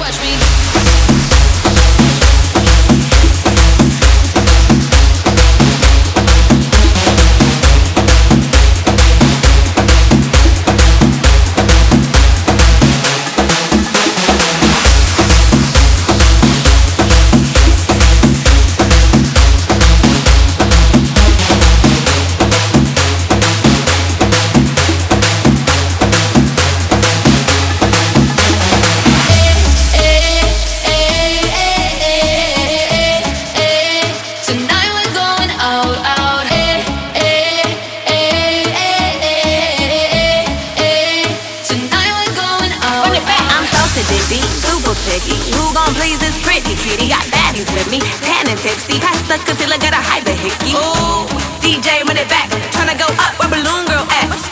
Watch me. picky. Who gon' please this pretty kitty? Got baddies with me, tan and tipsy. Past the concealer, gotta hide the hickey. Ooh, DJ, run it back. Tryna go up where Balloon Girl at.